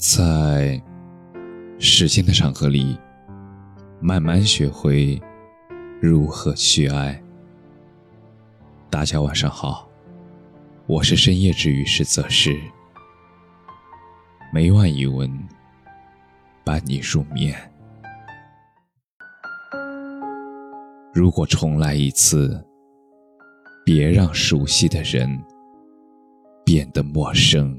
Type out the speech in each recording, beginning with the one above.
在时间的长河里，慢慢学会如何去爱。大家晚上好，我是深夜治愈师泽师，每晚一文伴你入眠。如果重来一次，别让熟悉的人变得陌生。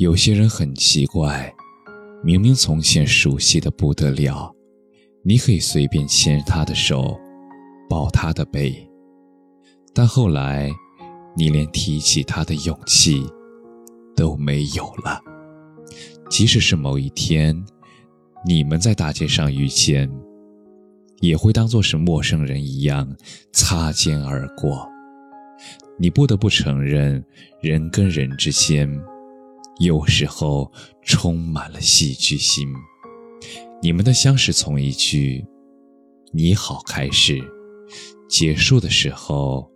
有些人很奇怪，明明从前熟悉的不得了，你可以随便牵他的手，抱他的背，但后来，你连提起他的勇气都没有了。即使是某一天，你们在大街上遇见，也会当作是陌生人一样擦肩而过。你不得不承认，人跟人之间。有时候充满了戏剧性。你们的相识从一句“你好”开始，结束的时候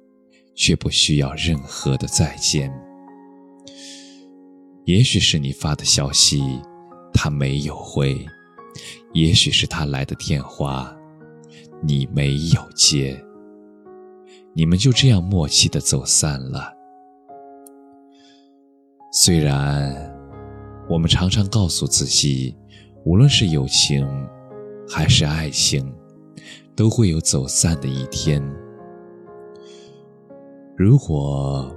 却不需要任何的再见。也许是你发的消息他没有回，也许是他来的电话你没有接，你们就这样默契的走散了。虽然我们常常告诉自己，无论是友情还是爱情，都会有走散的一天。如果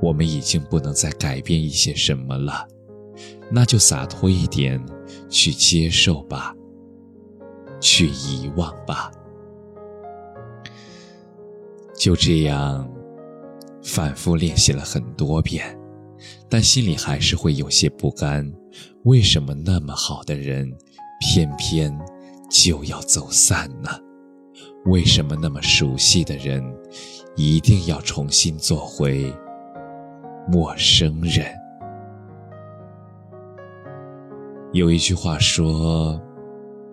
我们已经不能再改变一些什么了，那就洒脱一点，去接受吧，去遗忘吧。就这样，反复练习了很多遍。但心里还是会有些不甘，为什么那么好的人，偏偏就要走散呢？为什么那么熟悉的人，一定要重新做回陌生人？有一句话说：“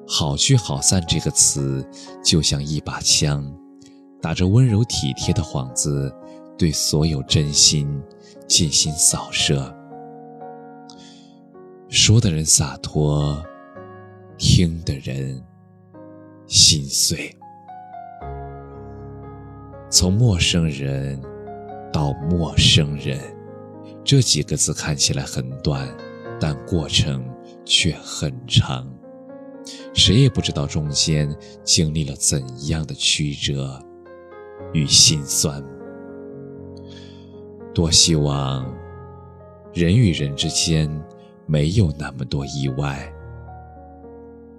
好聚好散”这个词，就像一把枪，打着温柔体贴的幌子，对所有真心。进行扫射，说的人洒脱，听的人心碎。从陌生人到陌生人，这几个字看起来很短，但过程却很长。谁也不知道中间经历了怎样的曲折与心酸。多希望人与人之间没有那么多意外，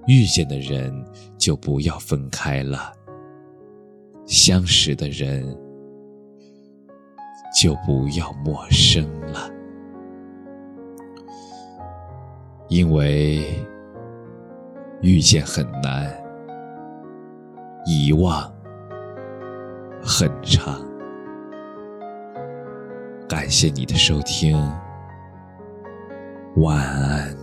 遇见的人就不要分开了，相识的人就不要陌生了，因为遇见很难，遗忘很长。谢谢你的收听，晚安。